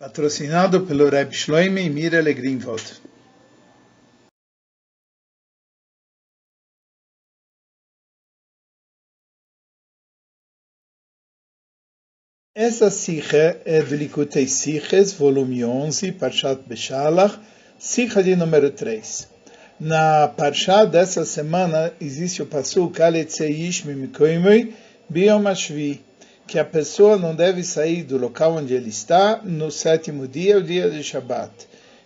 patrocinado pelo Reb Shloime e Greenwald. Essa sikha é do Likutei Siches, volume 11, Parshat Beshalach, sikha de número 3. Na Parshat dessa semana existe o Pasuk Aletzeish Mimikoimoi Biom Ashvi, que a pessoa não deve sair do local onde ele está no sétimo dia, o dia de Shabat.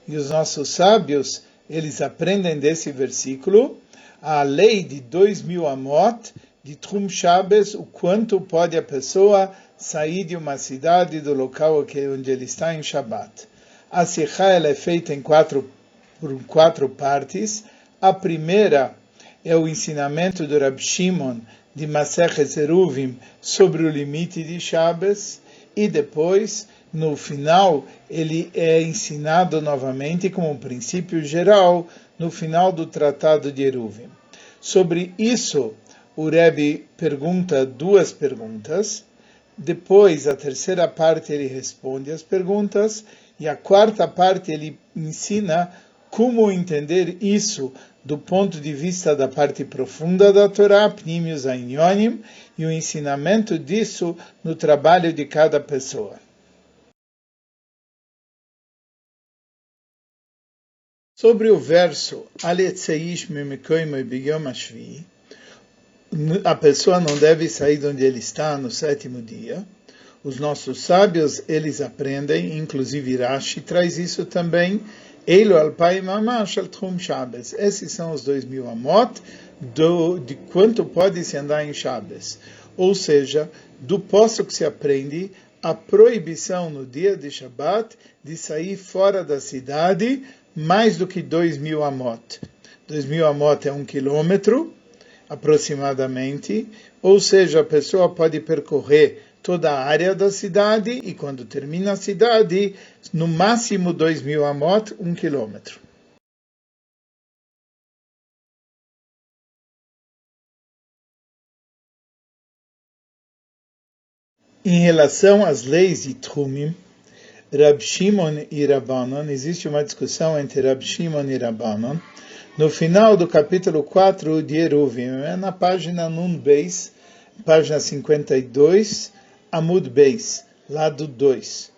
E os nossos sábios, eles aprendem desse versículo a lei de dois mil amot de Trum Shabbos, o quanto pode a pessoa sair de uma cidade do local onde ele está em Shabat. A Sikha é feita em quatro, por quatro partes. A primeira é o ensinamento do Rab Shimon de Masechet Eruvim sobre o limite de Shabbos e depois, no final, ele é ensinado novamente como um princípio geral no final do Tratado de Eruvim. Sobre isso, o Rebbe pergunta duas perguntas. Depois, a terceira parte, ele responde as perguntas. E a quarta parte, ele ensina como entender isso do ponto de vista da parte profunda da Torá, Pnimius Ainyonim, e o ensinamento disso no trabalho de cada pessoa. Sobre o verso a pessoa não deve sair de onde ele está no sétimo dia. Os nossos sábios, eles aprendem, inclusive Rashi traz isso também, Eilu alpai mamash al tchum Shabbos. Esses são os dois mil amot do, de quanto pode se andar em Shabbos. Ou seja, do posto que se aprende a proibição no dia de Shabbat de sair fora da cidade mais do que dois mil amot. Dois mil amot é um quilômetro aproximadamente, ou seja, a pessoa pode percorrer toda a área da cidade e quando termina a cidade, no máximo 2 mil amot, um quilômetro. Em relação às leis de Trumim, Rab Shimon e Rabbanon, existe uma discussão entre Rab Shimon e Rabbanon. No final do capítulo 4 de Eruvim, é na página Nun Beis, página 52, Amud Beis, lado 2.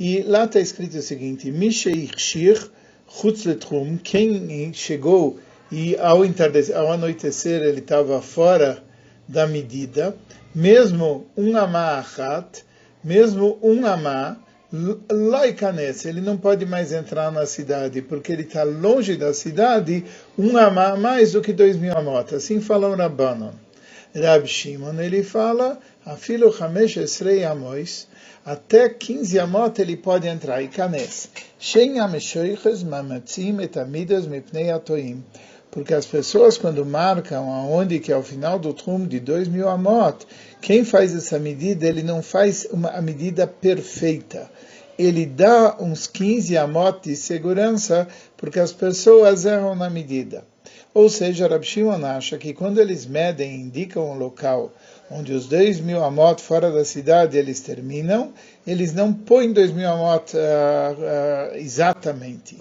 E lá está escrito o seguinte: Misheirshir Chutzletrum, quem chegou e ao, ao anoitecer ele estava fora da medida, mesmo um amá achat, mesmo um amá, loikanes, ele não pode mais entrar na cidade, porque ele está longe da cidade, um amá mais do que dois mil amot. Assim fala o Rabbanon. Rab Shimon, ele fala, afilo chamesh esrei amois, até 15 amot ele pode entrar, e canes. Shen ameshoiches mamatzim etamidas mipnei atoim. Porque as pessoas, quando marcam aonde que é o final do trum de 2 mil amot, quem faz essa medida, ele não faz uma, a medida perfeita. Ele dá uns 15 amot de segurança, porque as pessoas erram na medida. Ou seja, Rab Shimon acha que quando eles medem e indicam um local onde os dois mil amot fora da cidade eles terminam, eles não põem dois mil amot uh, uh, exatamente.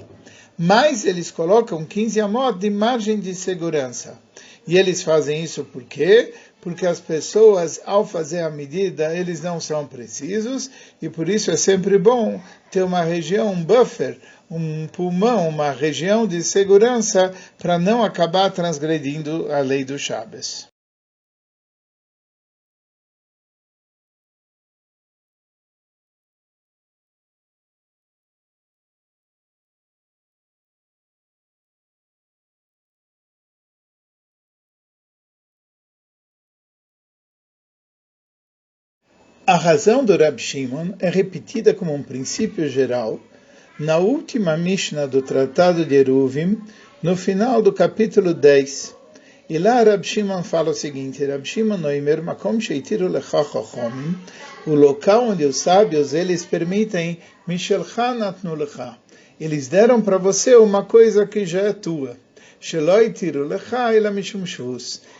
Mas eles colocam 15 amot de margem de segurança. E eles fazem isso por quê? Porque as pessoas, ao fazer a medida, eles não são precisos, e por isso é sempre bom ter uma região, um buffer, um pulmão, uma região de segurança para não acabar transgredindo a lei do Shabbos. A razão do Rab Shimon é repetida como um princípio geral na última Mishnah do Tratado de Eruvim, no final do capítulo 10. E lá Rab Shimon fala o seguinte, Rab Shimon noimer makom sheitiru o local onde os sábios, eles permitem mishelcha natnu lecha. Eles deram para você uma coisa que já é tua.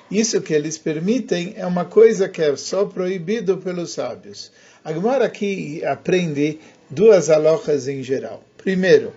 Isso que eles permitem é uma coisa que é só proibido pelos sábios. A Gemara aqui aprende duas alojas em geral. Primeiro.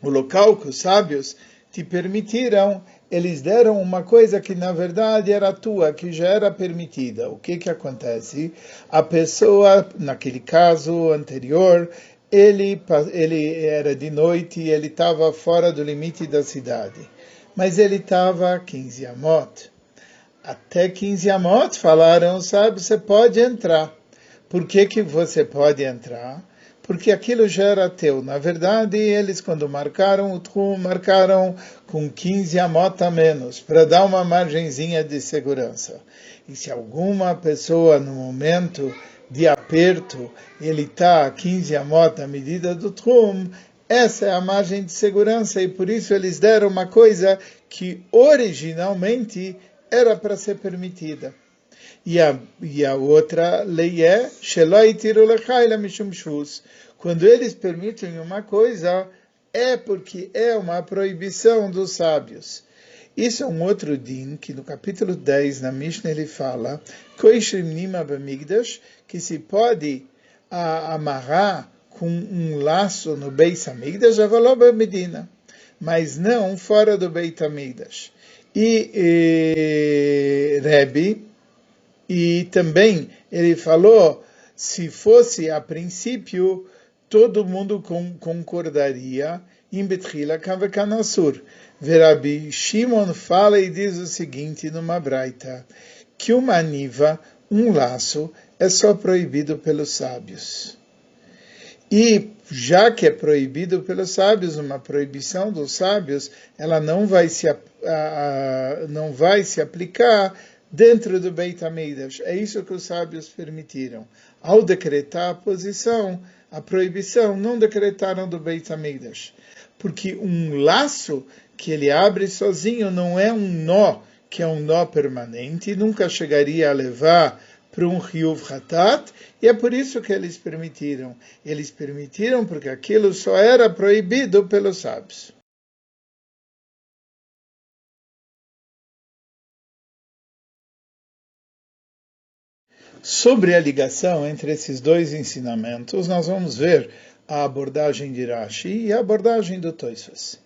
O local que os sábios te permitiram, eles deram uma coisa que na verdade era tua, que já era permitida. O que que acontece? A pessoa, naquele caso anterior, ele, ele era de noite e ele estava fora do limite da cidade. Mas ele estava a 15 amot. Até 15 amot falaram, sabe, você pode entrar. Por que, que você pode entrar? Porque aquilo já era teu. Na verdade, eles, quando marcaram o trum, marcaram com 15 amot a menos, para dar uma margenzinha de segurança. E se alguma pessoa, no momento de aperto, ele está a 15 amot à medida do trum, essa é a margem de segurança e por isso eles deram uma coisa que originalmente era para ser permitida. E a, e a outra lei é quando eles permitem uma coisa, é porque é uma proibição dos sábios. Isso é um outro din que no capítulo 10, na Mishnah, ele fala que se pode a, amarrar com um laço no Beis Hamikdash, Medina, mas não fora do Beit Hamikdash. E, e Rebbe, e também ele falou, se fosse a princípio, todo mundo concordaria em Betrila Kavekanassur. Verabi Shimon fala e diz o seguinte numa braita, que uma niva, um laço, é só proibido pelos sábios. E já que é proibido pelos sábios, uma proibição dos sábios, ela não vai se, não vai se aplicar dentro do Beit HaMikdash. É isso que os sábios permitiram. Ao decretar a posição, a proibição, não decretaram do Beit HaMikdash. Porque um laço que ele abre sozinho não é um nó, que é um nó permanente, nunca chegaria a levar para um Ryuv Hatat, e é por isso que eles permitiram. Eles permitiram porque aquilo só era proibido pelos sábios. Sobre a ligação entre esses dois ensinamentos, nós vamos ver a abordagem de Rashi e a abordagem do Toisvas.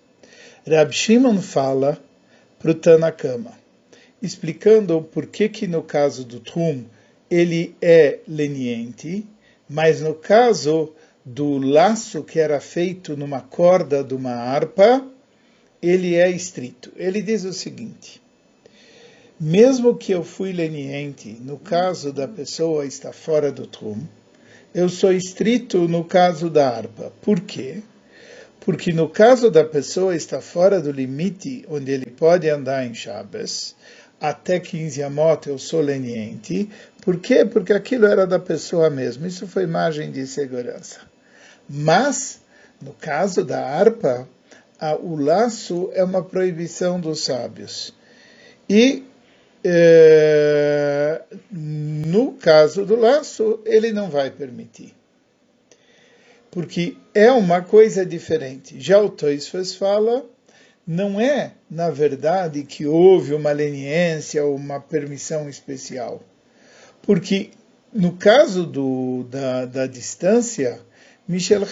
Rab Shimon fala para o Tanakama, explicando por que que no caso do Trum ele é leniente, mas no caso do laço que era feito numa corda de uma harpa, ele é estrito. Ele diz o seguinte: mesmo que eu fui leniente no caso da pessoa estar fora do trum, eu sou estrito no caso da harpa. Por quê? Porque no caso da pessoa estar fora do limite onde ele pode andar em Shabbos, até 15 amot eu sou leniente. Por quê? Porque aquilo era da pessoa mesmo. Isso foi margem de segurança. Mas, no caso da harpa, a, o laço é uma proibição dos sábios. E é, no caso do laço, ele não vai permitir. Porque é uma coisa diferente. Já o Toisfes fala, não é, na verdade, que houve uma leniência ou uma permissão especial. Porque no caso do, da, da distância, Michel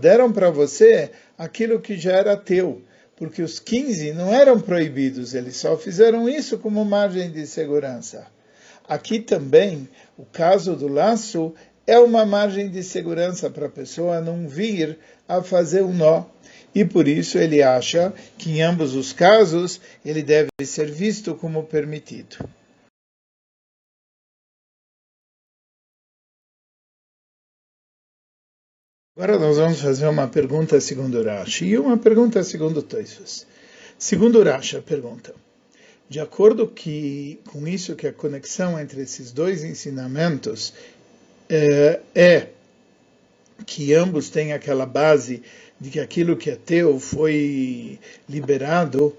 deram para você aquilo que já era teu porque os 15 não eram proibidos, eles só fizeram isso como margem de segurança. Aqui também, o caso do laço é uma margem de segurança para a pessoa não vir a fazer um nó. E por isso ele acha que em ambos os casos ele deve ser visto como permitido. Agora nós vamos fazer uma pergunta segundo Rashi e uma pergunta segundo Toisvas. Segundo Rashi, a pergunta. De acordo que, com isso que a conexão entre esses dois ensinamentos é, é que ambos têm aquela base de que aquilo que é teu foi liberado,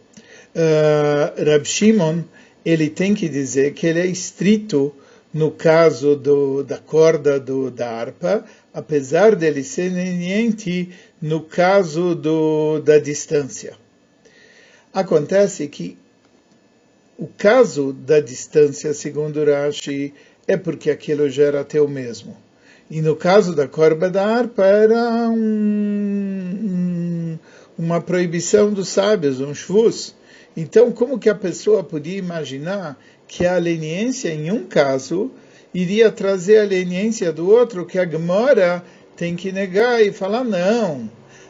uh, Rab Shimon ele tem que dizer que ele é estrito no caso do, da corda do, da harpa, apesar dele ser leniente no caso do, da distância. Acontece que o caso da distância, segundo Rashi, é porque aquilo já era teu mesmo. E no caso da corba da harpa, era um, um, uma proibição dos sábios, um shvus. Então, como que a pessoa podia imaginar que a leniência, em um caso, iria trazer a leniência do outro, que a Gemora tem que negar e falar não.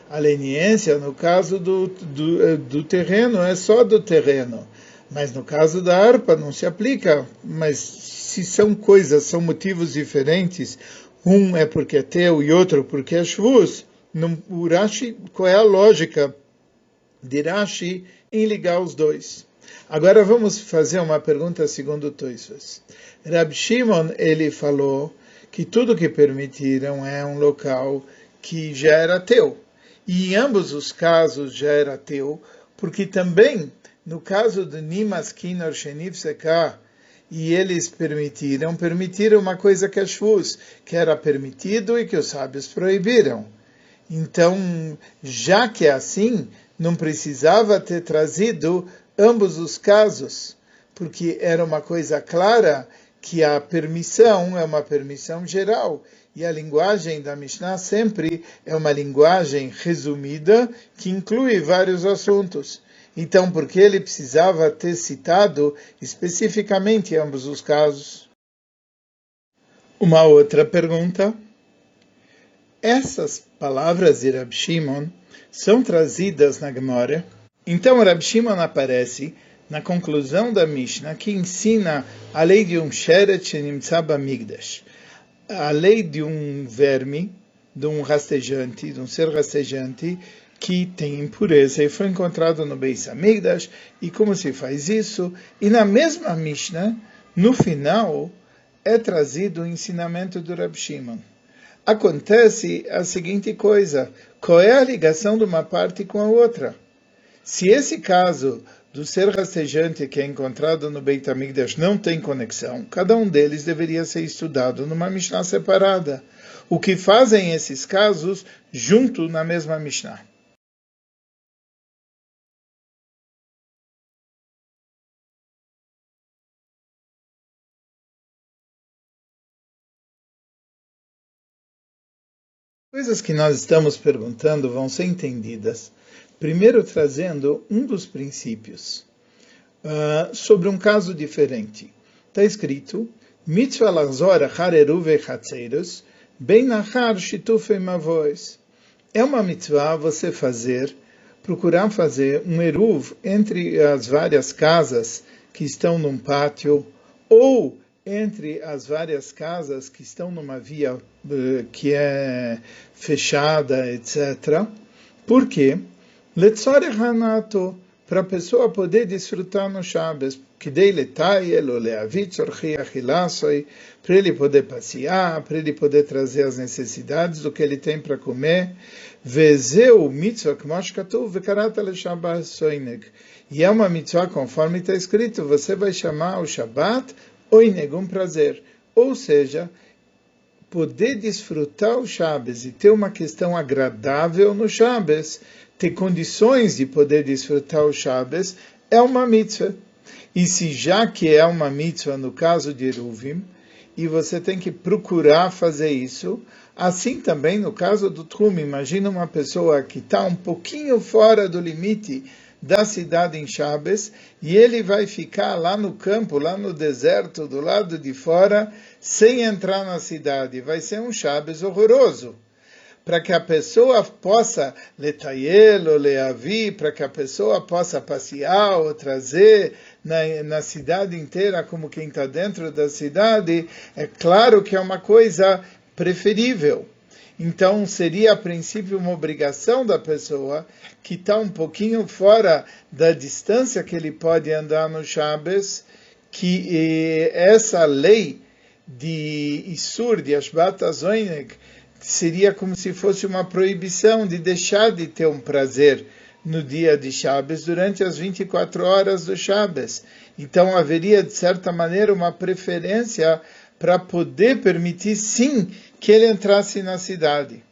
A leniência, no caso do, do, do terreno, é só do terreno. Mas no caso da harpa não se aplica. Mas se são coisas, são motivos diferentes, um é porque é teu e outro porque é shvus, no, o Rashi, qual é a lógica de Rashi em ligar os dois. Agora vamos fazer uma pergunta segundo Toisvas. Rab Shimon, ele falou que tudo que permitiram é um local que já era teu. E em ambos os casos já era teu, porque também, no caso de Nimas Kinor Shenif e eles permitiram, permitiram uma coisa que é que era permitido e que os sábios proibiram. Então, já que é assim, não precisava ter trazido ambos os casos, porque era uma coisa clara que a permissão é uma permissão geral. E a linguagem da Mishnah sempre é uma linguagem resumida que inclui vários assuntos. Então, por que ele precisava ter citado especificamente ambos os casos? Uma outra pergunta. Essas palavras de Rab Shimon são trazidas na Gemara. Então, Rab Shimon aparece na conclusão da Mishnah que ensina a lei de um Sheret Shenimtzaba Migdash, a lei de um verme, de um rastejante, de um ser rastejante que tem impureza e foi encontrado no Beis Amigdash, e como se faz isso? E na mesma Mishnah, no final, é trazido o ensinamento do Rab Shimon. Acontece a seguinte coisa, qual é a ligação de uma parte com a outra? Se esse caso do ser rastejante que é encontrado no Beit HaMikdash não tem conexão, cada um deles deveria ser estudado numa Mishnah separada. O que fazem esses casos junto na mesma Mishnah? Coisas que nós estamos perguntando vão ser entendidas, primeiro trazendo um dos princípios uh, sobre um caso diferente. Está escrito: Mitzvah lazor hareruve chatzeiros, ben nachar shitufei mavois. É uma mitzvah você fazer, procurar fazer um eruv entre as várias casas que estão num pátio ou entre as várias casas que estão numa via que é fechada, etc. Por quê? para a pessoa poder desfrutar no Shabbos, que dele para ele poder passear, para ele poder trazer as necessidades do que ele tem para comer. Vezeu mitzvah kmoshkatu vekarata le E é uma mitzvah conforme está escrito, você vai chamar o Shabbat oineg, um prazer. Ou seja, poder desfrutar o Shabbos e ter uma questão agradável no Shabbos, ter condições de poder desfrutar o Shabbos, é uma mitzvah. E se já que é uma mitzvah no caso de Eruvim, e você tem que procurar fazer isso, assim também no caso do Trum, imagina uma pessoa que está um pouquinho fora do limite da cidade em Chaves e ele vai ficar lá no campo, lá no deserto, do lado de fora, sem entrar na cidade. Vai ser um Chaves horroroso. Para que a pessoa possa letaielo, leavi, para que a pessoa possa passear ou trazer na, na cidade inteira como quem está dentro da cidade, é claro que é uma coisa preferível. Então, seria a princípio uma obrigação da pessoa que está um pouquinho fora da distância que ele pode andar no Shabbos, que eh, essa lei de Isur, de Ashbat Azoinek, seria como se fosse uma proibição de deixar de ter um prazer no dia de Shabbos durante as 24 horas do Shabbos. Então haveria, de certa maneira, uma preferência para poder permitir, sim, que ele entrasse na cidade.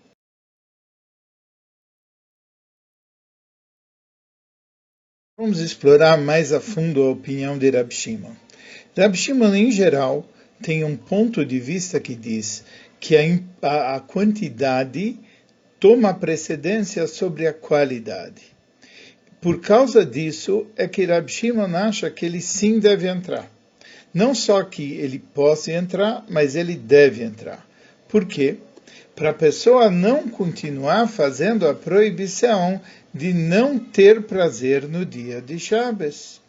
Vamos explorar mais a fundo a opinião de Rab Shimon. Rab Shimon, em geral, tem um ponto de vista que diz que a, a quantidade toma precedência sobre a qualidade. Por causa disso, é que Rab Shimon acha que ele sim deve entrar. Não só que ele possa entrar, mas ele deve entrar. Por quê? Para a pessoa não continuar fazendo a proibição de não ter prazer no dia de Shabbos.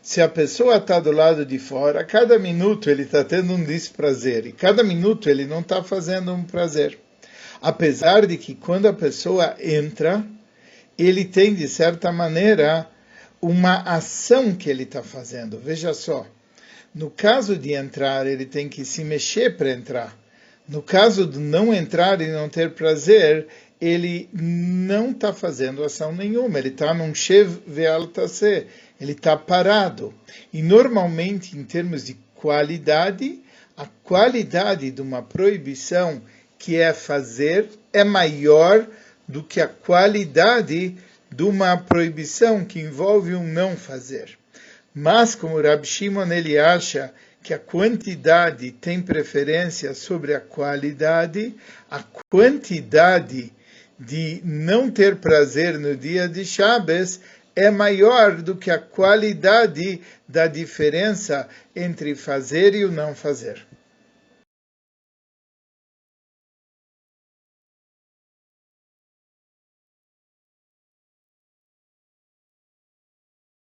Se a pessoa está do lado de fora, cada minuto ele está tendo um desprazer e cada minuto ele não está fazendo um prazer. Apesar de que quando a pessoa entra, ele tem de certa maneira uma ação que ele está fazendo. Veja só, no caso de entrar, ele tem que se mexer para entrar. No caso de não entrar e não ter prazer, ele não está fazendo ação nenhuma, ele está num chev ve'altase, ele está parado. E normalmente, em termos de qualidade, a qualidade de uma proibição que é fazer é maior do que a qualidade de uma proibição que envolve um não fazer. Mas, como Rabi Shimon ele acha que a quantidade tem preferência sobre a qualidade, a quantidade de não ter prazer no dia de Shabbos é maior do que a qualidade da diferença entre fazer e o não fazer.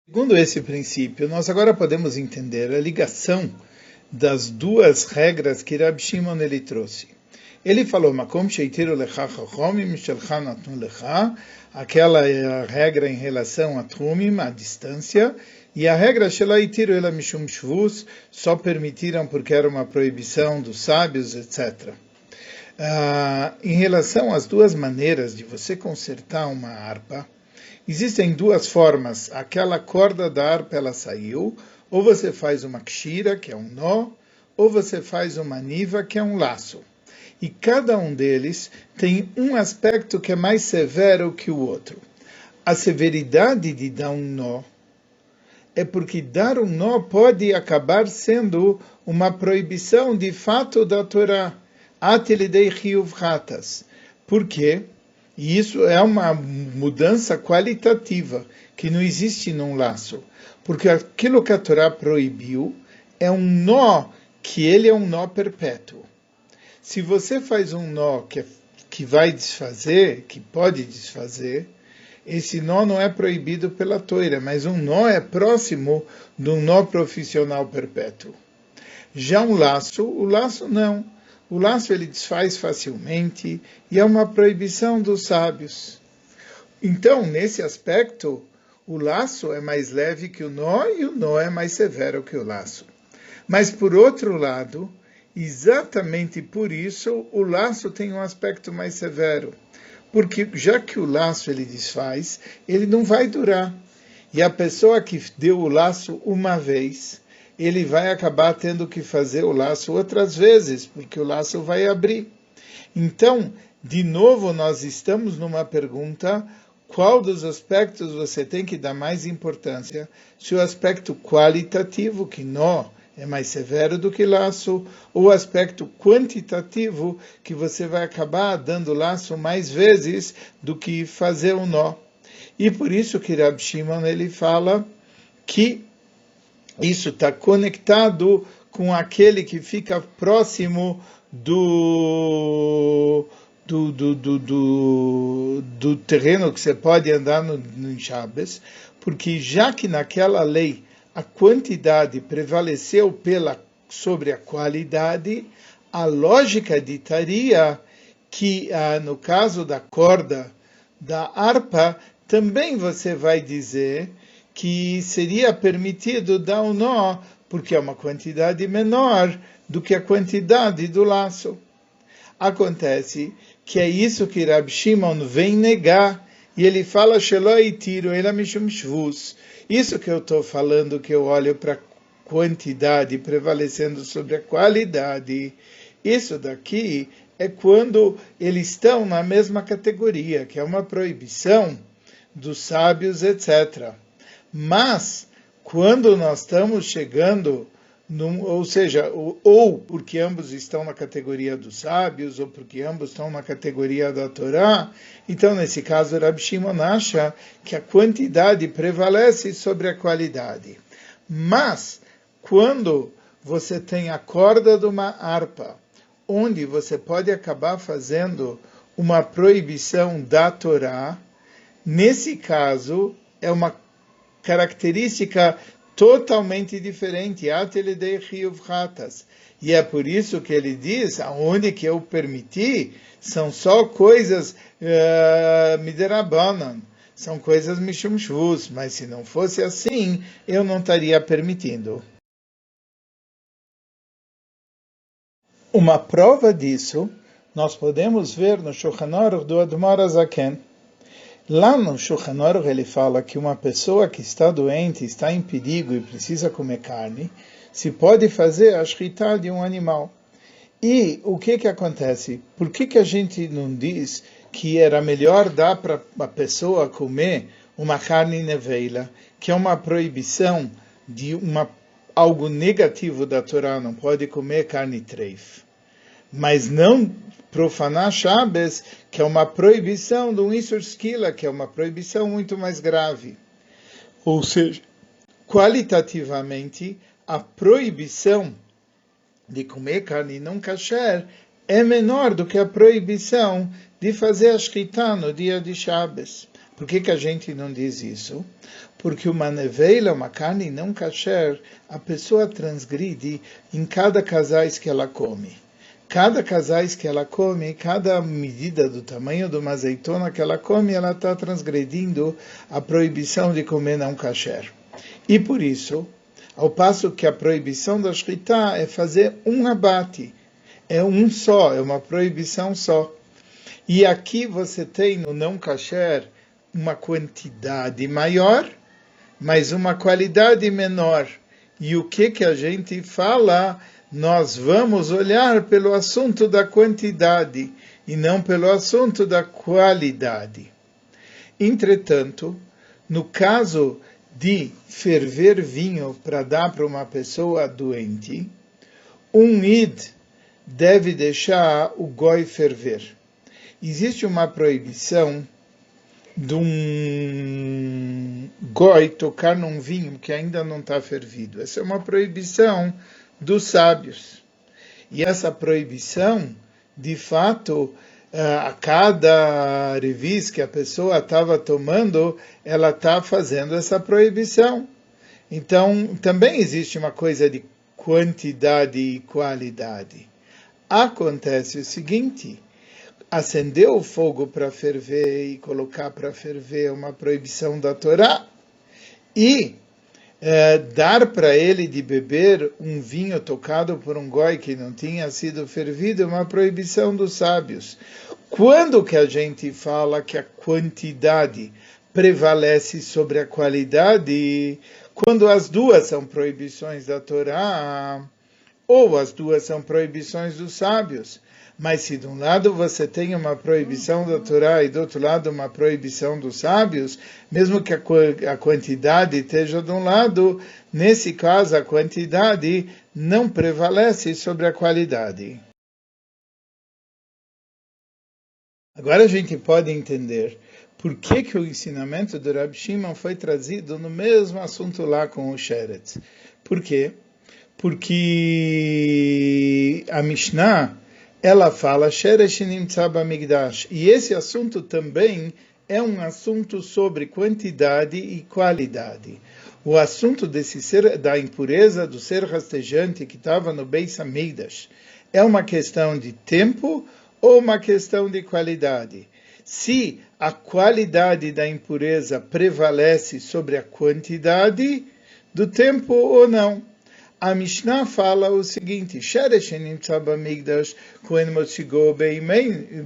Segundo esse princípio, nós agora podemos entender a ligação das duas regras que Rab Shimon ele trouxe. Ele falou, Makom sheitiru lecha chachomim lecha, aquela é a regra em relação a trumim, a distância, e a regra shelaitiru ela mishum shvus, só permitiram porque era uma proibição dos sábios, etc. Ah, em relação às duas maneiras de você consertar uma harpa, Existem duas formas. Aquela corda da harpa ela saiu, ou você faz uma kshira, que é um nó, ou você faz uma niva, que é um laço. E cada um deles tem um aspecto que é mais severo que o outro. A severidade de dar um nó é porque dar um nó pode acabar sendo uma proibição de fato da Torá. Ratas. Por quê? E isso é uma mudança qualitativa que não existe num laço, porque aquilo que a Torá proibiu é um nó que ele é um nó perpétuo. Se você faz um nó que, é, que vai desfazer, que pode desfazer, esse nó não é proibido pela Torá, mas um nó é próximo de um nó profissional perpétuo. Já um laço, o laço não o laço ele desfaz facilmente e é uma proibição dos sábios. Então, nesse aspecto, o laço é mais leve que o nó e o nó é mais severo que o laço. Mas, por outro lado, exatamente por isso, o laço tem um aspecto mais severo. Porque já que o laço ele desfaz, ele não vai durar. E a pessoa que deu o laço uma vez, ele vai acabar tendo que fazer o laço outras vezes, porque o laço vai abrir. Então, de novo, nós estamos numa pergunta: qual dos aspectos você tem que dar mais importância? Se o aspecto qualitativo, que nó é mais severo do que laço, ou o aspecto quantitativo, que você vai acabar dando laço mais vezes do que fazer o um nó. E por isso que Rab Shimon ele fala que isso está conectado com aquele que fica próximo do, do, do, do, do, do terreno que você pode andar no, no Shabbos, porque já que naquela lei a quantidade prevaleceu pela, sobre a qualidade, a lógica ditaria que, ah, no caso da corda da harpa, também você vai dizer que seria permitido dar um nó, porque é uma quantidade menor do que a quantidade do laço. Acontece que é isso que Rab Shimon vem negar, e ele fala, tiro Isso que eu estou falando, que eu olho para a quantidade prevalecendo sobre a qualidade, isso daqui é quando eles estão na mesma categoria, que é uma proibição dos sábios, etc. Mas, quando nós estamos chegando num, ou seja, ou porque ambos estão na categoria dos sábios, ou porque ambos estão na categoria da Torá. Então, nesse caso, Rabi Shimon acha que a quantidade prevalece sobre a qualidade. Mas, quando você tem a corda de uma harpa, onde você pode acabar fazendo uma proibição da Torá, nesse caso, é uma característica totalmente diferente. E é por isso que ele diz, aonde que eu permiti, são só coisas uh, miderabanan, são coisas mishum shvus, mas se não fosse assim, eu não estaria permitindo. Uma prova disso, nós podemos ver no Shulchan do Admar Azaken, Lá no Shulchan Aruch ele fala que uma pessoa que está doente, está em perigo e precisa comer carne, se pode fazer a shritá de um animal. E o que que acontece? Por que que a gente não diz que era melhor dar para a pessoa comer uma carne neveila, que é uma proibição de uma algo negativo da Torá, não pode comer carne treif. Mas não profanar Shabbos, que é uma proibição do Isur Skila, que é uma proibição muito mais grave. Ou seja, qualitativamente, a proibição de comer carne não kasher é menor do que a proibição de fazer a shkita no dia de Shabbos. Por que, que a gente não diz isso? Porque uma neveila, uma carne não kasher, a pessoa transgride em cada casais que ela come cada casais que ela come, cada medida do tamanho de uma azeitona que ela come, ela está transgredindo a proibição de comer não kasher. E por isso, ao passo que a proibição da shritá é fazer um abate, é um só, é uma proibição só. E aqui você tem no não kasher uma quantidade maior, mas uma qualidade menor. E o que que a gente fala? Nós vamos olhar pelo assunto da quantidade e não pelo assunto da qualidade. Entretanto, no caso de ferver vinho para dar para uma pessoa doente, um id deve deixar o goi ferver. Existe uma proibição de um goi tocar num vinho que ainda não está fervido. Essa é uma proibição dos sábios. E essa proibição, de fato, eh, a cada revista que a pessoa estava tomando, ela está fazendo essa proibição. Então, também existe uma coisa de quantidade e qualidade. Acontece o seguinte: acender o fogo para ferver e colocar para ferver é uma proibição da Torá. E é, dar para ele de beber um vinho tocado por um goi que não tinha sido fervido é uma proibição dos sábios. Quando que a gente fala que a quantidade prevalece sobre a qualidade? Quando as duas são proibições da Torá, ou as duas são proibições dos sábios. Mas se de um lado você tem uma proibição da Torá e do outro lado uma proibição dos sábios, mesmo que a, quantidade esteja de um lado, nesse caso a quantidade não prevalece sobre a qualidade. Agora a gente pode entender por que, que o ensinamento do Rab Shimon foi trazido no mesmo assunto lá com o Sheret. Por quê? Porque a Mishnah ela fala e esse assunto também é um assunto sobre quantidade e qualidade. O assunto desse ser, da impureza do ser rastejante que estava no Beis Amidas é uma questão de tempo ou uma questão de qualidade? Se a qualidade da impureza prevalece sobre a quantidade do tempo ou não a Mishnah fala o seguinte: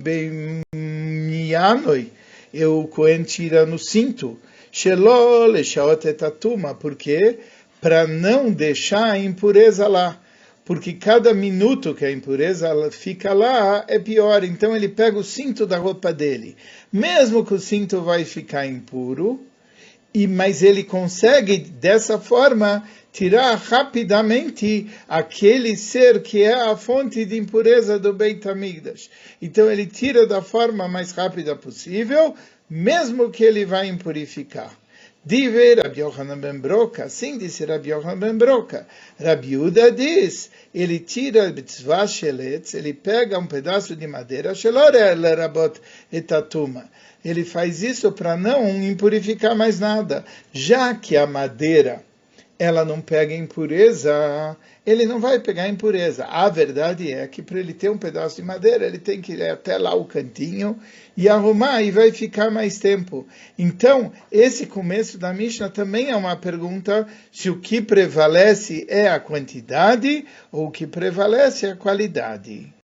Beimianoi. O Kohen tira no cinto. Shelo Leshaot Etatuma. Por quê? Para não deixar a impureza lá. Porque cada minuto que a impureza fica lá é pior. Então ele pega o cinto da roupa dele. Mesmo que o cinto vai ficar impuro, e mas ele consegue dessa forma tirar rapidamente aquele ser que é a fonte de impureza do Beit HaMikdash. Então ele tira da forma mais rápida possível, mesmo que ele vai impurificar. Dive Rabi Yohanan ben Broca, assim disse Rabi Yohanan ben Broca. Rabi Uda diz, ele tira Bitzvah Sheletz, ele pega um pedaço de madeira, Rabot etatuma. Ele faz isso para não impurificar mais nada, já que a madeira ela não pega impureza, ele não vai pegar impureza. A verdade é que para ele ter um pedaço de madeira, ele tem que ir até lá o cantinho e arrumar e vai ficar mais tempo. Então, esse começo da Mishnah também é uma pergunta se o que prevalece é a quantidade ou o que prevalece é a qualidade.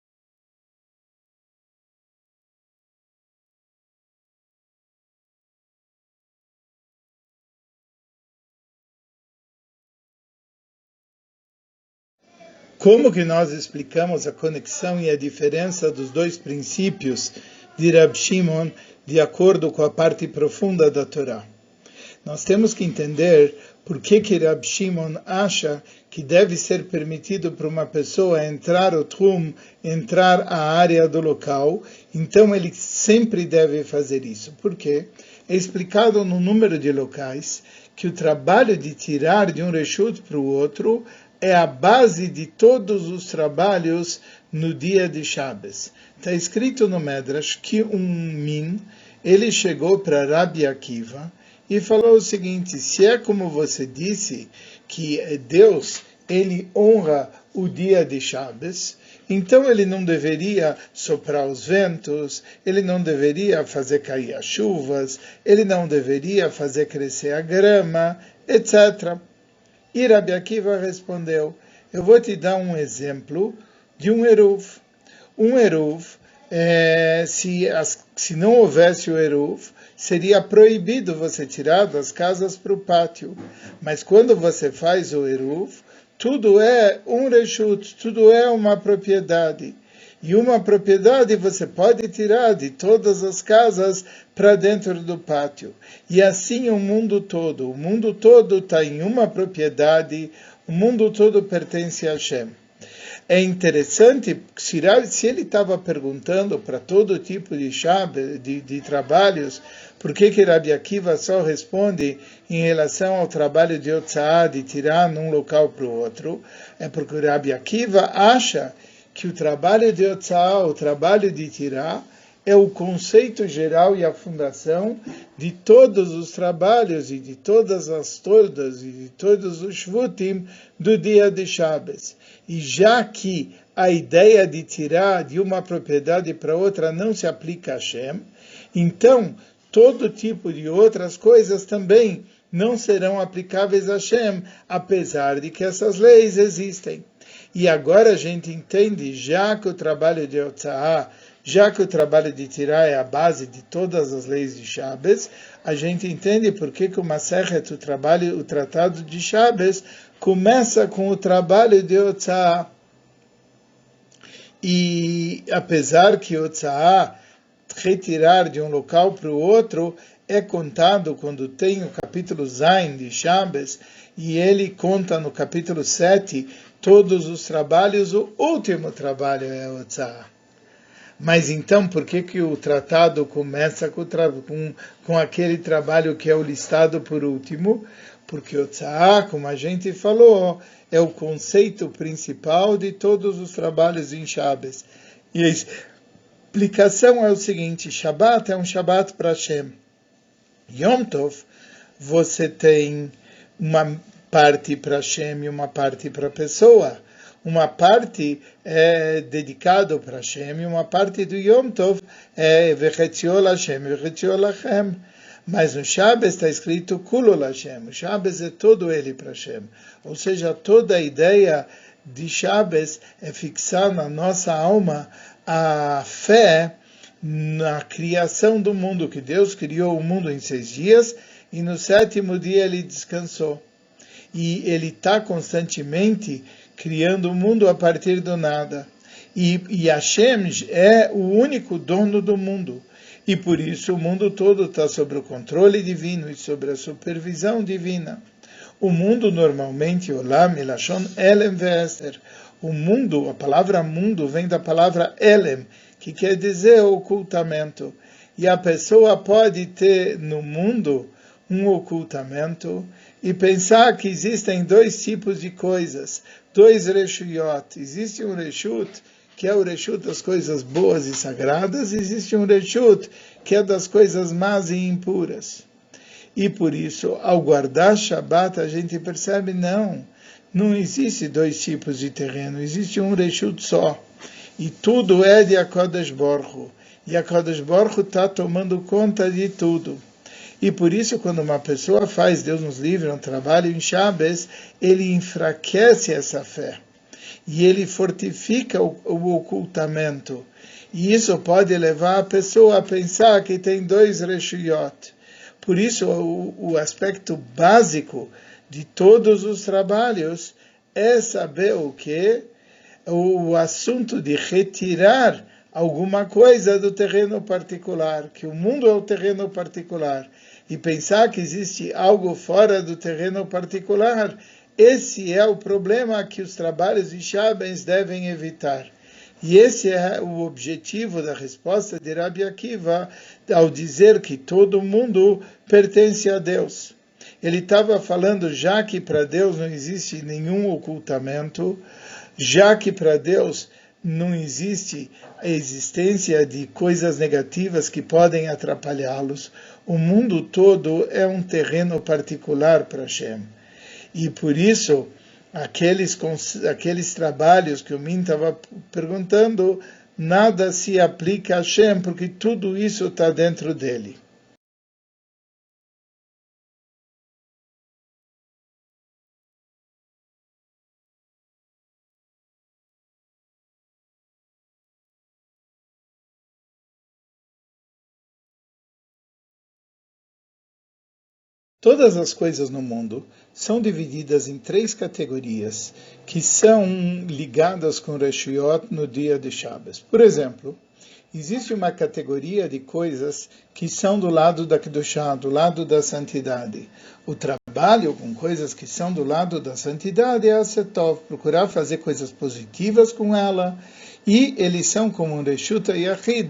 Como que nós explicamos a conexão e a diferença dos dois princípios de Rab Shimon de acordo com a parte profunda da Torá? Nós temos que entender por que, que Rab Shimon acha que deve ser permitido para uma pessoa entrar o Trum, entrar a área do local, então ele sempre deve fazer isso. Por quê? É explicado no número de locais que o trabalho de tirar de um reshut para o outro é a base de todos os trabalhos no dia de Shabbos. Está escrito no Medrash que um min, ele chegou para Rabi Akiva e falou o seguinte, se é como você disse, que Deus, ele honra o dia de Shabbos, então ele não deveria soprar os ventos, ele não deveria fazer cair as chuvas, ele não deveria fazer crescer a grama, etc. E Rabi Akiva respondeu, eu vou te dar um exemplo de um Eruv. Um Eruv, é, se, as, se não houvesse o Eruv, seria proibido você tirar das casas para o pátio. Mas quando você faz o Eruv, tudo é um reshut, tudo é uma propriedade. E uma propriedade você pode tirar de todas as casas para dentro do pátio. E assim o mundo todo. O mundo todo está em uma propriedade, o mundo todo pertence a Hashem. É interessante, se ele estava perguntando para todo tipo de, chave, de, de, trabalhos, por que, que Rabi Akiva só responde em relação ao trabalho de Otsaá, de tirar num local para o outro? É porque Rabi Akiva acha que o trabalho de Otsaá, o trabalho de tirar, é o conceito geral e a fundação de todos os trabalhos e de todas as tordas e de todos os shvutim do dia de Shabbos. E já que a ideia de tirar de uma propriedade para outra não se aplica a Hashem, então todo tipo de outras coisas também não serão aplicáveis a Hashem, apesar de que essas leis existem. E agora a gente entende, já que o trabalho de Otsaá, já que o trabalho de tirar é a base de todas as leis de Shabbos, a gente entende por que, que o Masechet, o trabalho, o tratado de Shabbos, começa com o trabalho de Otsaá. E apesar que Otsaá, retirar de um local para o outro, é contado quando tem o capítulo Zain de Shabbos, e ele conta no capítulo 7 todos os trabalhos, o último trabalho é o Tzah. Mas então, por que, que o tratado começa com, com, com aquele trabalho que é o listado por último? Porque o Tzah, como a gente falou, é o conceito principal de todos os trabalhos em Shabbos. E a explicação é o seguinte: Shabbat é um Shabbat para Hashem. Yom Tov, você tem uma parte para Hashem e uma parte para a pessoa. Uma parte é dedicado para Hashem e uma parte do Yom Tov é Vechetziol Hashem, Vechetziol Hashem. Mas no Shabbos está escrito Kulol Hashem. O Shabbos é todo ele para Hashem. Ou seja, toda a ideia de Shabbos é fixar na nossa alma a fé na criação do mundo, que Deus criou o mundo em seis dias e no sétimo dia ele descansou e ele está constantemente criando o mundo a partir do nada. E, e Hashem é o único dono do mundo. E por isso o mundo todo está sob o controle divino e sobre a supervisão divina. O mundo normalmente, Olam, Elashon, Elem. O mundo, a palavra mundo vem da palavra Elem, que quer dizer ocultamento. E a pessoa pode ter no mundo um ocultamento e pensar que existem dois tipos de coisas, dois reshuyot. Existe um reshut, que é o reshut das coisas boas e sagradas, e existe um reshut, que é das coisas más e impuras. E por isso, ao guardar Shabat, a gente percebe, não, não existe dois tipos de terreno, existe um reshut só. E tudo é de Akodesh Borro. E Akodesh Borro está tomando conta de tudo. E por isso, quando uma pessoa faz, Deus nos livre, um trabalho em Shabbos, ele enfraquece essa fé. E ele fortifica o, o ocultamento. E isso pode levar a pessoa a pensar que tem dois reshuyot. Por isso, o, o aspecto básico de todos os trabalhos é saber o que? O assunto de retirar alguma coisa do terreno particular, que o mundo é o terreno particular, e pensar que existe algo fora do terreno particular, esse é o problema que os trabalhos de Shabens devem evitar. E esse é o objetivo da resposta de Rabi Akiva ao dizer que todo mundo pertence a Deus. Ele estava falando já que para Deus não existe nenhum ocultamento, já que para Deus não existe a existência de coisas negativas que podem atrapalhá-los. O mundo todo é um terreno particular para Hashem. E por isso aqueles, aqueles trabalhos que o Min estava perguntando, nada se aplica a Hashem, porque tudo isso está dentro dele. Todas as coisas no mundo são divididas em três categorias que são ligadas com Reshuyot no dia de Shabbos. Por exemplo, existe uma categoria de coisas que são do lado da Kedushá, do lado da santidade. O trabalho com coisas que são do lado da santidade é a procurar fazer coisas positivas com ela, e eles são como um Reshuta Yahid,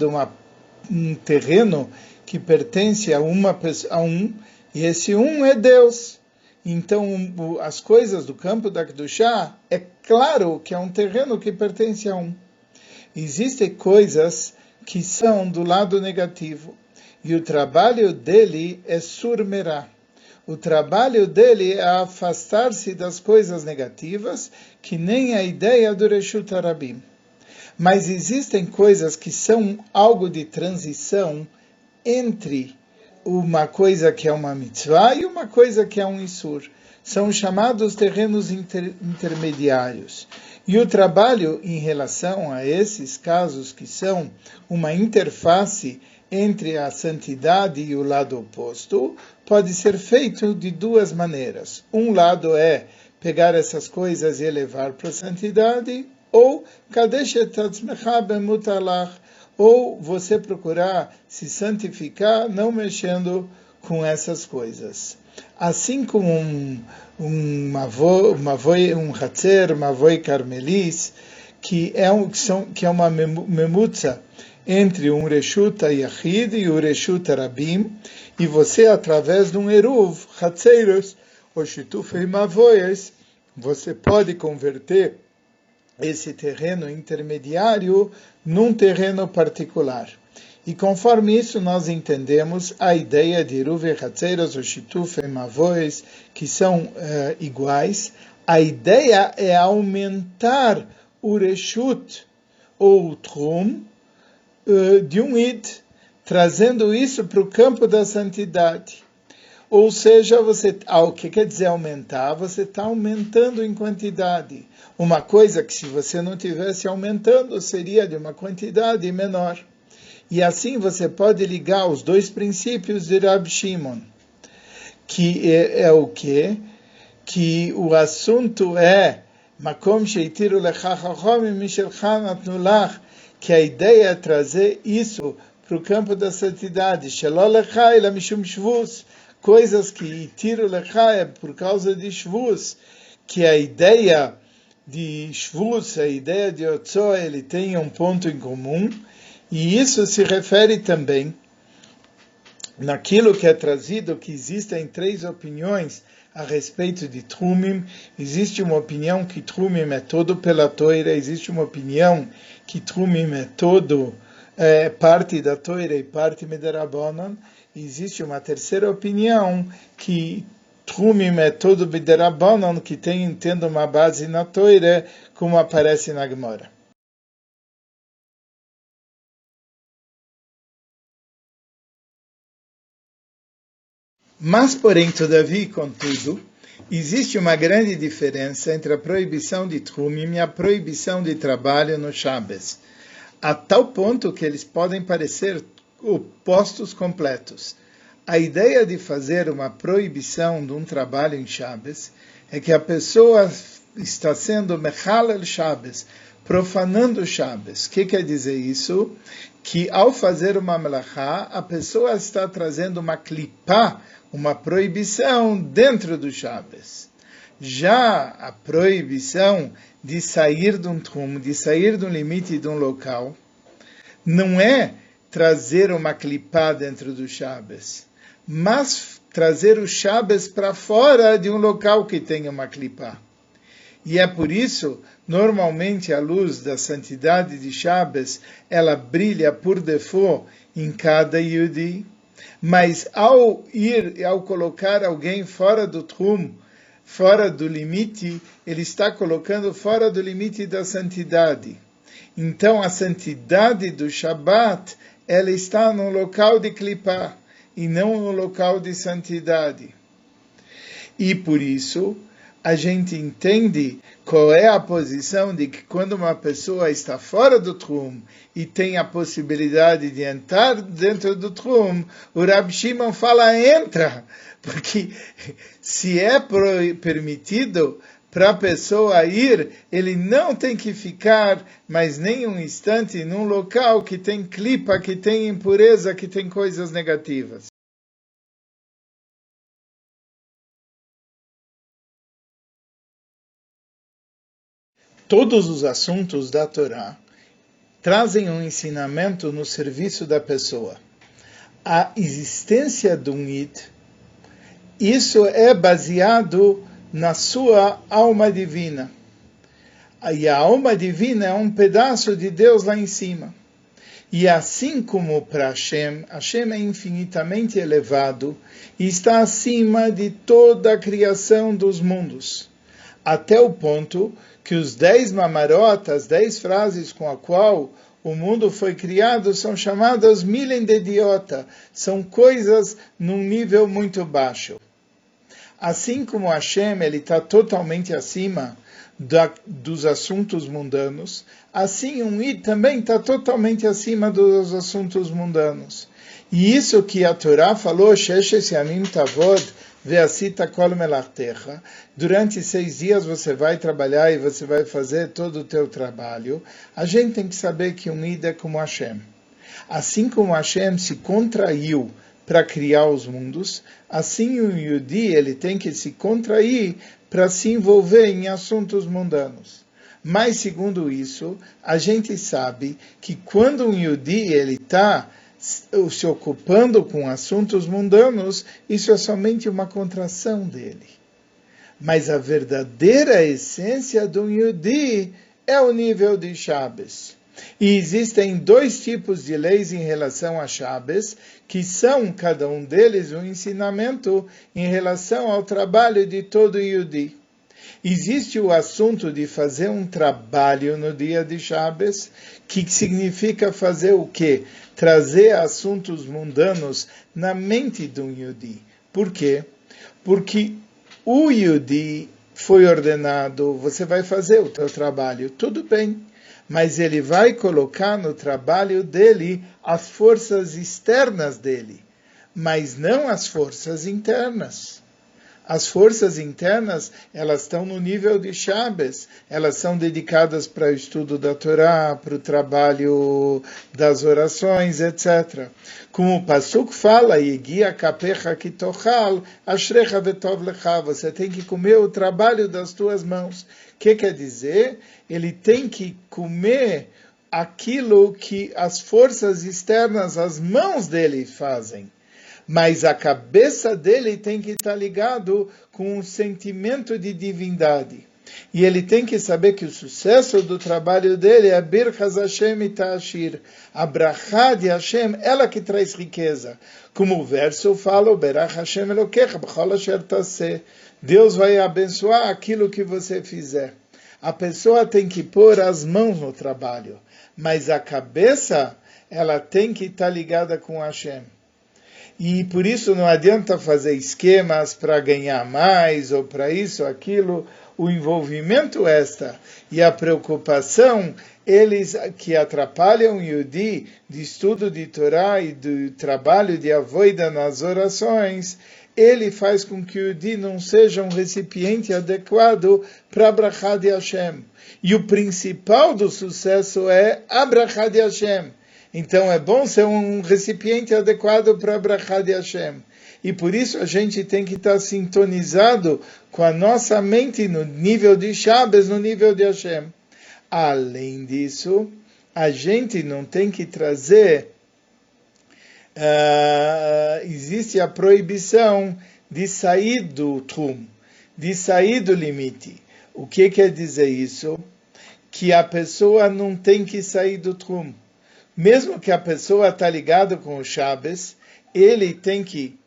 um terreno que pertence a, uma, a um e esse um é Deus. Então, as coisas do campo da Kedushá, é claro que é um terreno que pertence a um. Existem coisas que são do lado negativo. E o trabalho dele é surmerá. O trabalho dele é afastar-se das coisas negativas, que nem a ideia do Reshut Arabim. Mas existem coisas que são algo de transição entre uma coisa que é uma mitzvah e uma coisa que é um isur. São chamados terrenos inter, intermediários. E o trabalho em relação a esses casos que são uma interface entre a santidade e o lado oposto pode ser feito de duas maneiras. Um lado é pegar essas coisas e elevar para a santidade, ou ou você procurar se santificar não mexendo com essas coisas. Assim como um, um mavoi, mavoi, um hatzer, mavoi carmelis, que é, um, que, são, que é uma memutza entre um Reshuta Yahid e o Reshuta Rabim, e você, através de um Eruv, Hatzeiros, ou Shitufei Mavoias, você pode converter esse terreno intermediário num terreno particular. E conforme isso nós entendemos a ideia de Ruve Hatzeiras ou Shituf Mavois, que são uh, iguais, a ideia é aumentar o Reshut ou o Trum uh, de um Id, trazendo isso para o campo da santidade. Ou seja, você, o que quer dizer aumentar? Você está aumentando em quantidade. Uma coisa que se você não tivesse aumentando seria de uma quantidade menor. E assim você pode ligar os dois princípios de Rab Shimon, que é, é o que? Que o assunto é que a ideia é trazer isso para o campo da santidade. Coisas que tiro lechai é por causa de shvus, que a ideia de shvus, a ideia de otso, ele tem um ponto em comum, e isso se refere também naquilo que é trazido, que existem três opiniões a respeito de Trumim. Existe uma opinião que Trumim é todo pela Toira, existe uma opinião que Trumim é todo é, parte da Toira e parte Mederabonon. Existe uma terceira opinião que Trumim é todo Mederabonon, que tem tendo uma base na Toira, como aparece na Gemara. Mas, porém, todavia, contudo, existe uma grande diferença entre a proibição de Trumim e a proibição de trabalho no Shabbos, a tal ponto que eles podem parecer opostos completos. A ideia de fazer uma proibição de um trabalho em Shabbos é que a pessoa está sendo Mechal el Shabbos, profanando Shabbos. O que quer dizer isso? Que ao fazer uma melachá, a pessoa está trazendo uma clipá uma proibição dentro do Shabbos. Já a proibição de sair de um trumo, de sair de um limite de um local, não é trazer uma clipá dentro do Shabbos, mas trazer o Shabbos para fora de um local que tenha uma clipá. E é por isso, normalmente, a luz da santidade de Shabbos, ela brilha por default em cada Yudi, mas ao ir, ao colocar alguém fora do trum, fora do limite, ele está colocando fora do limite da santidade. Então a santidade do Shabat, ela está no local de clipar e não no local de santidade. E por isso, a gente entende qual é a posição de que quando uma pessoa está fora do trum e tem a possibilidade de entrar dentro do trum, o Rab Shimon fala entra, porque se é permitido para a pessoa ir, ele não tem que ficar mais nem um instante num local que tem clipa, que tem impureza, que tem coisas negativas. todos os assuntos da Torá trazem um ensinamento no serviço da pessoa. A existência do Id, isso é baseado na sua alma divina. E a alma divina é um pedaço de Deus lá em cima. E assim como para Hashem, Hashem é infinitamente elevado e está acima de toda a criação dos mundos, até o ponto que os dez mamarotas, dez frases com a qual o mundo foi criado, são chamadas milen de idiota, são coisas num nível muito baixo. Assim como Hashem ele está totalmente acima da, dos assuntos mundanos, assim um I também está totalmente acima dos assuntos mundanos. E isso que a Torá falou, Tavod. Durante seis dias você vai trabalhar e você vai fazer todo o teu trabalho. A gente tem que saber que um ida é como Hashem. Assim como Hashem se contraiu para criar os mundos, assim o Yudi ele tem que se contrair para se envolver em assuntos mundanos. Mas segundo isso, a gente sabe que quando um Yudi ele está se ocupando com assuntos mundanos, isso é somente uma contração dele. Mas a verdadeira essência do Yudi é o nível de Shabbos. E existem dois tipos de leis em relação a Shabbos, que são, cada um deles, um ensinamento em relação ao trabalho de todo Yudi. Existe o assunto de fazer um trabalho no dia de Shabbos, que significa fazer o quê? Trazer assuntos mundanos na mente do Yudi. Por quê? Porque o Yudi foi ordenado, você vai fazer o teu trabalho, tudo bem, mas ele vai colocar no trabalho dele as forças externas dele, mas não as forças internas. As forças internas, elas estão no nível de Shabbos, elas são dedicadas para o estudo da Torá, para o trabalho das orações, etc. Como o Pasuk fala, kapecha kitochal, você tem que comer o trabalho das tuas mãos. Que quer dizer? Ele tem que comer aquilo que as forças externas, as mãos dele fazem mas a cabeça dele tem que estar ligado com um sentimento de divindade. E ele tem que saber que o sucesso do trabalho dele é Birchas Hashem Ta'ashir. A brachá de Hashem, ela que traz riqueza. Como o verso fala, Berach Hashem Deus vai abençoar aquilo que você fizer. A pessoa tem que pôr as mãos no trabalho, mas a cabeça, ela tem que estar ligada com Hashem. E por isso não adianta fazer esquemas para ganhar mais ou para isso aquilo. O envolvimento esta e a preocupação, eles que atrapalham o Yudi de estudo de Torá e do trabalho de avoida nas orações, ele faz com que o Yudi não seja um recipiente adequado para a Brachá de Hashem. E o principal do sucesso é a Brachá de Hashem então é bom ser um recipiente adequado para a Brachá de Hashem. E por isso a gente tem que estar sintonizado com a nossa mente no nível de Shabbos, no nível de Hashem. Além disso, a gente não tem que trazer. Uh, existe a proibição de sair do trum, de sair do limite. O que quer dizer isso? Que a pessoa não tem que sair do trum mesmo que a pessoa está ligada com o Shabbos, ele tem que.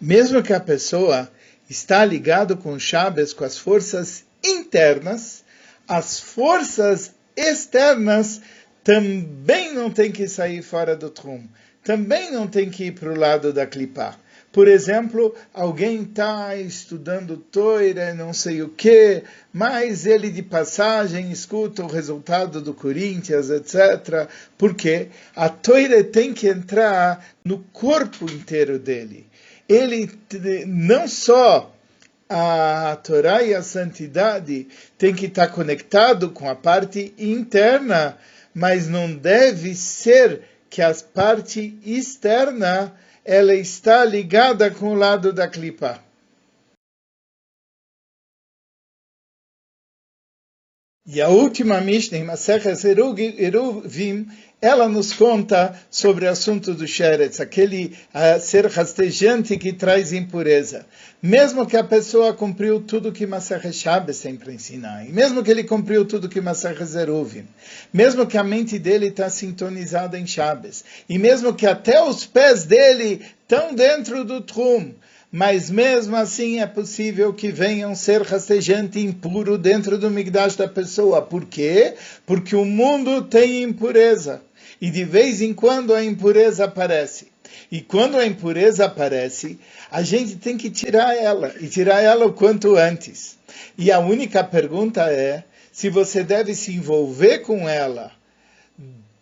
Mesmo que a pessoa está ligado com Shabbos, com as forças internas, as forças externas também não tem que sair fora do trum, também não tem que ir para o lado da clipá. Por exemplo, alguém está estudando Toira, não sei o que, mas ele de passagem escuta o resultado do Corinthians, etc. Porque a Toira tem que entrar no corpo inteiro dele. Ele não só a Torá e a santidade tem que estar conectado com a parte interna, mas não deve ser que a parte externa ela está ligada com o lado da clipa. E a última Mishnah, em Maseches Eruvim, ela nos conta sobre o assunto do Sheretz, aquele uh, ser rastejante que traz impureza. Mesmo que a pessoa cumpriu tudo que Maseches Shabbos tem para ensinar, e mesmo que ele cumpriu tudo que Maseches Eruvim, mesmo que a mente dele está sintonizada em Shabbos, e mesmo que até os pés dele estão dentro do trum, mas mesmo assim é possível que venham ser rastejante impuro dentro do migdash da pessoa. Por quê? Porque o mundo tem impureza. E de vez em quando a impureza aparece. E quando a impureza aparece, a gente tem que tirar ela, e tirar ela o quanto antes. E a única pergunta é se você deve se envolver com ela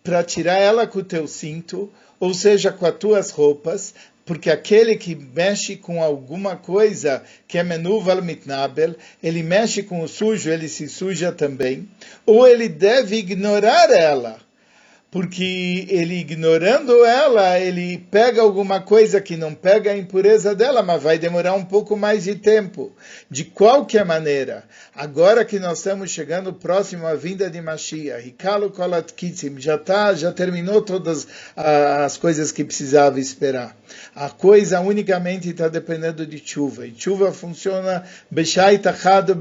para tirar ela com o teu cinto, ou seja, com as tuas roupas, porque aquele que mexe com alguma coisa que é menuval mitnabel, ele mexe com o sujo, ele se suja também, ou ele deve ignorar ela porque ele ignorando ela, ele pega alguma coisa que não pega a impureza dela, mas vai demorar um pouco mais de tempo. De qualquer maneira, agora que nós estamos chegando próximo à vinda de Mashiach, Hikalo Kolat Kitzim, já tá, já terminou todas as coisas que precisava esperar. A coisa unicamente está dependendo de chuva. E chuva funciona Beshai Tachado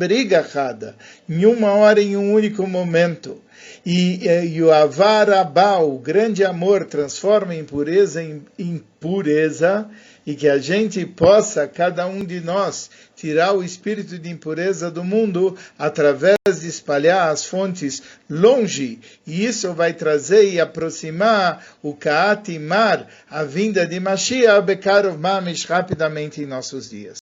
em uma hora, em um único momento e, e o avarabá, o grande amor, transforma impureza em impureza e que a gente possa, cada um de nós, tirar o espírito de impureza do mundo através de espalhar as fontes longe, e isso vai trazer e aproximar o Kaat Mar, a vinda de Mashiach, Bekarov Mamish, rapidamente em nossos dias.